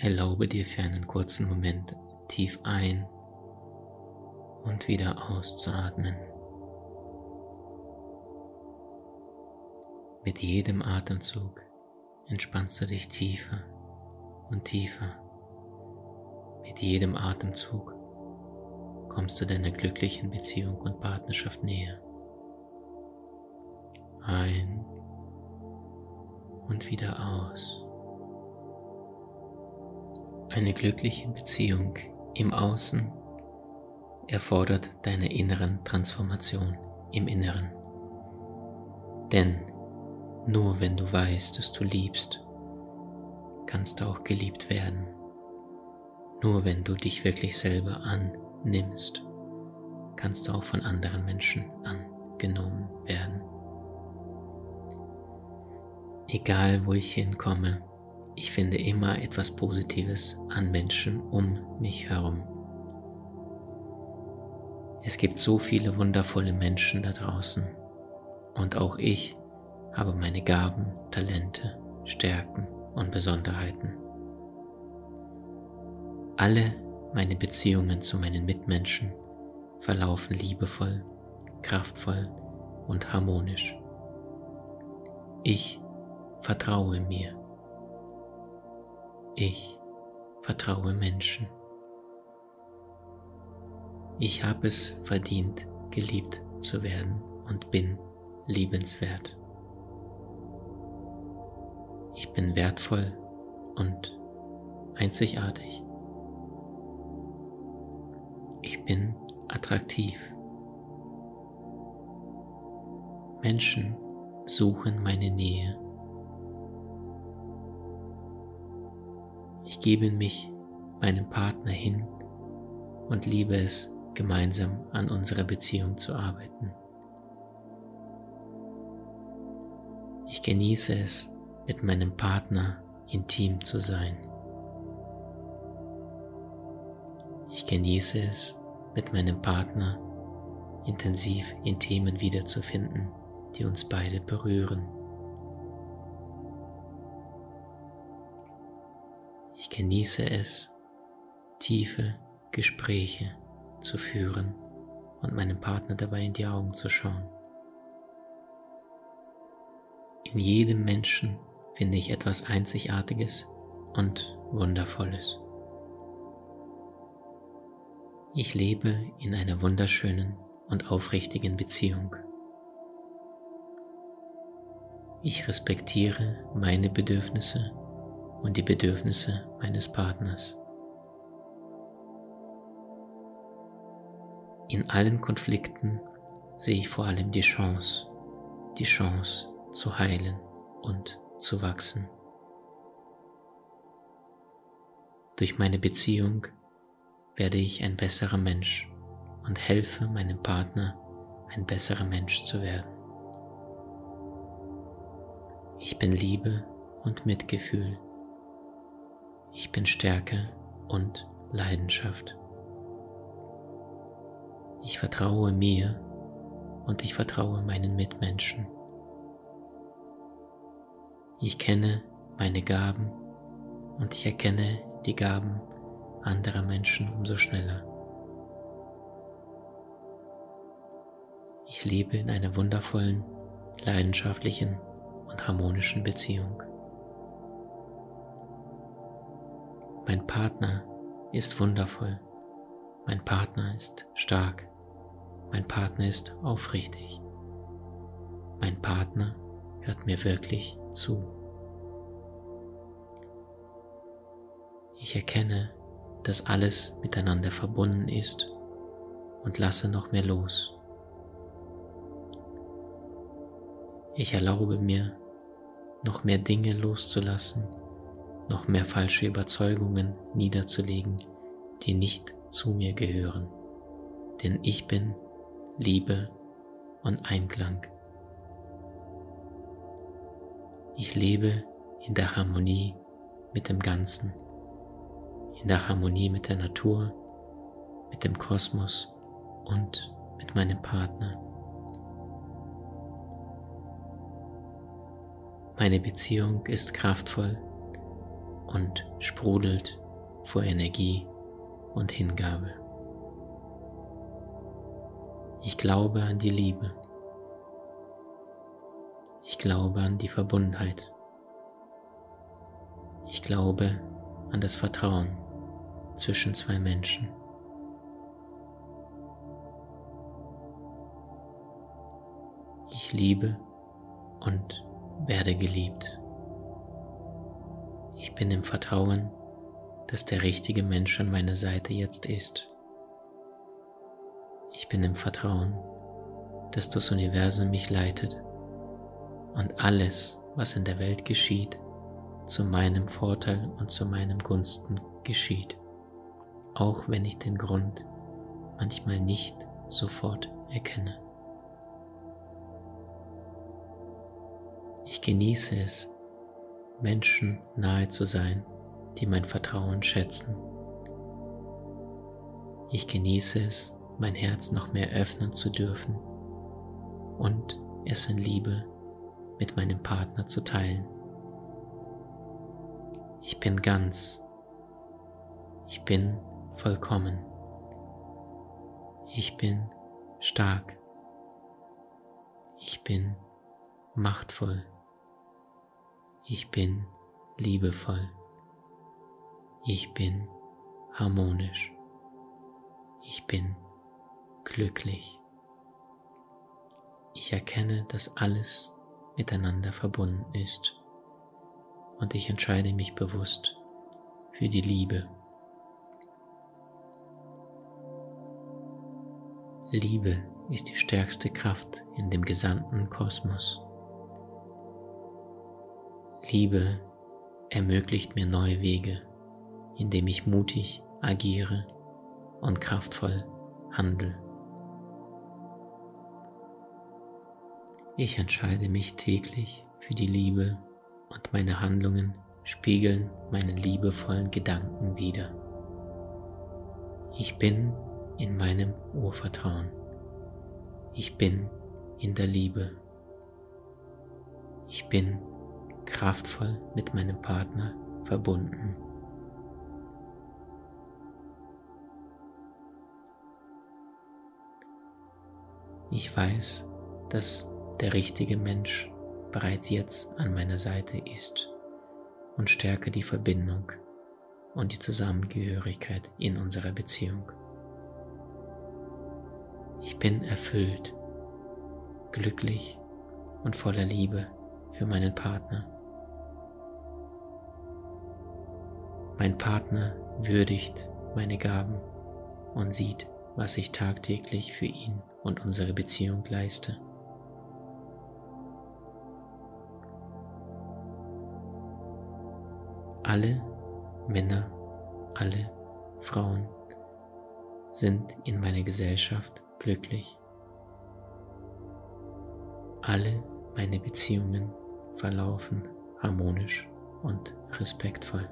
Erlaube dir für einen kurzen Moment tief ein und wieder auszuatmen. Mit jedem Atemzug entspannst du dich tiefer und tiefer. Mit jedem Atemzug kommst du deiner glücklichen Beziehung und Partnerschaft näher. Ein und wieder aus. Eine glückliche Beziehung im Außen erfordert deine inneren Transformation im Inneren. Denn nur wenn du weißt, dass du liebst, kannst du auch geliebt werden. Nur wenn du dich wirklich selber annimmst, kannst du auch von anderen Menschen angenommen werden. Egal wo ich hinkomme, ich finde immer etwas Positives an Menschen um mich herum. Es gibt so viele wundervolle Menschen da draußen und auch ich habe meine Gaben, Talente, Stärken und Besonderheiten. Alle meine Beziehungen zu meinen Mitmenschen verlaufen liebevoll, kraftvoll und harmonisch. Ich vertraue mir. Ich vertraue Menschen. Ich habe es verdient, geliebt zu werden und bin liebenswert. Ich bin wertvoll und einzigartig. Ich bin attraktiv. Menschen suchen meine Nähe. Ich gebe mich meinem Partner hin und liebe es, gemeinsam an unserer Beziehung zu arbeiten. Ich genieße es, mit meinem Partner intim zu sein. Ich genieße es, mit meinem Partner intensiv in Themen wiederzufinden, die uns beide berühren. Ich genieße es, tiefe Gespräche zu führen und meinem Partner dabei in die Augen zu schauen. In jedem Menschen finde ich etwas Einzigartiges und Wundervolles. Ich lebe in einer wunderschönen und aufrichtigen Beziehung. Ich respektiere meine Bedürfnisse und die Bedürfnisse meines Partners. In allen Konflikten sehe ich vor allem die Chance, die Chance zu heilen und zu wachsen. Durch meine Beziehung werde ich ein besserer Mensch und helfe meinem Partner, ein besserer Mensch zu werden. Ich bin Liebe und Mitgefühl. Ich bin Stärke und Leidenschaft. Ich vertraue mir und ich vertraue meinen Mitmenschen. Ich kenne meine Gaben und ich erkenne die Gaben anderer Menschen umso schneller. Ich lebe in einer wundervollen, leidenschaftlichen und harmonischen Beziehung. Mein Partner ist wundervoll. Mein Partner ist stark. Mein Partner ist aufrichtig. Mein Partner hört mir wirklich zu. Ich erkenne, dass alles miteinander verbunden ist und lasse noch mehr los. Ich erlaube mir, noch mehr Dinge loszulassen, noch mehr falsche Überzeugungen niederzulegen, die nicht zu mir gehören, denn ich bin Liebe und Einklang. Ich lebe in der Harmonie mit dem Ganzen, in der Harmonie mit der Natur, mit dem Kosmos und mit meinem Partner. Meine Beziehung ist kraftvoll und sprudelt vor Energie und Hingabe. Ich glaube an die Liebe. Ich glaube an die Verbundenheit. Ich glaube an das Vertrauen zwischen zwei Menschen. Ich liebe und werde geliebt. Ich bin im Vertrauen, dass der richtige Mensch an meiner Seite jetzt ist. Ich bin im Vertrauen, dass das Universum mich leitet und alles, was in der Welt geschieht, zu meinem Vorteil und zu meinem Gunsten geschieht, auch wenn ich den Grund manchmal nicht sofort erkenne. Ich genieße es, Menschen nahe zu sein, die mein Vertrauen schätzen. Ich genieße es, mein Herz noch mehr öffnen zu dürfen und es in Liebe mit meinem Partner zu teilen. Ich bin ganz. Ich bin vollkommen. Ich bin stark. Ich bin machtvoll. Ich bin liebevoll. Ich bin harmonisch. Ich bin glücklich. Ich erkenne, dass alles miteinander verbunden ist und ich entscheide mich bewusst für die Liebe. Liebe ist die stärkste Kraft in dem gesamten Kosmos. Liebe ermöglicht mir neue Wege, indem ich mutig agiere und kraftvoll handle. Ich entscheide mich täglich für die Liebe und meine Handlungen spiegeln meinen liebevollen Gedanken wider. Ich bin in meinem Urvertrauen. Ich bin in der Liebe. Ich bin kraftvoll mit meinem Partner verbunden. Ich weiß, dass der richtige Mensch bereits jetzt an meiner Seite ist und stärke die Verbindung und die Zusammengehörigkeit in unserer Beziehung. Ich bin erfüllt, glücklich und voller Liebe für meinen Partner. Mein Partner würdigt meine Gaben und sieht, was ich tagtäglich für ihn und unsere Beziehung leiste. Alle Männer, alle Frauen sind in meiner Gesellschaft glücklich. Alle meine Beziehungen verlaufen harmonisch und respektvoll.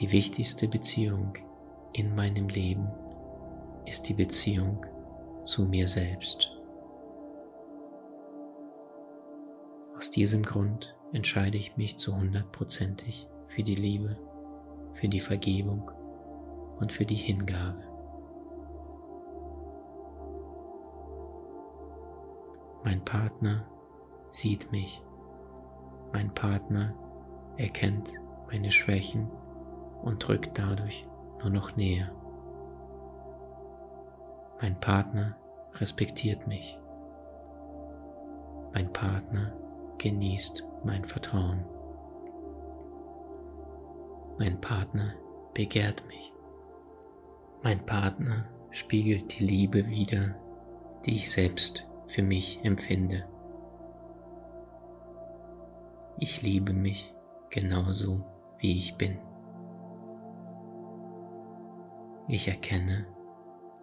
Die wichtigste Beziehung in meinem Leben ist die Beziehung zu mir selbst. Aus diesem Grund entscheide ich mich zu hundertprozentig für die Liebe, für die Vergebung und für die Hingabe. Mein Partner sieht mich. Mein Partner erkennt meine Schwächen und drückt dadurch nur noch näher. Mein Partner respektiert mich. Mein Partner genießt mein Vertrauen. Mein Partner begehrt mich. Mein Partner spiegelt die Liebe wider, die ich selbst für mich empfinde. Ich liebe mich genauso, wie ich bin. Ich erkenne,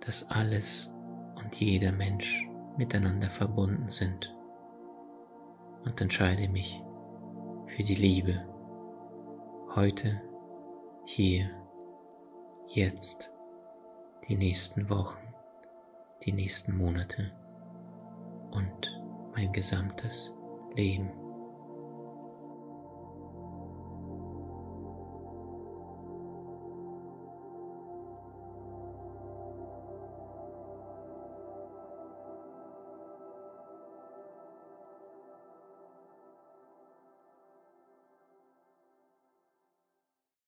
dass alles und jeder Mensch miteinander verbunden sind und entscheide mich für die Liebe. Heute, hier, jetzt, die nächsten Wochen, die nächsten Monate und mein gesamtes Leben.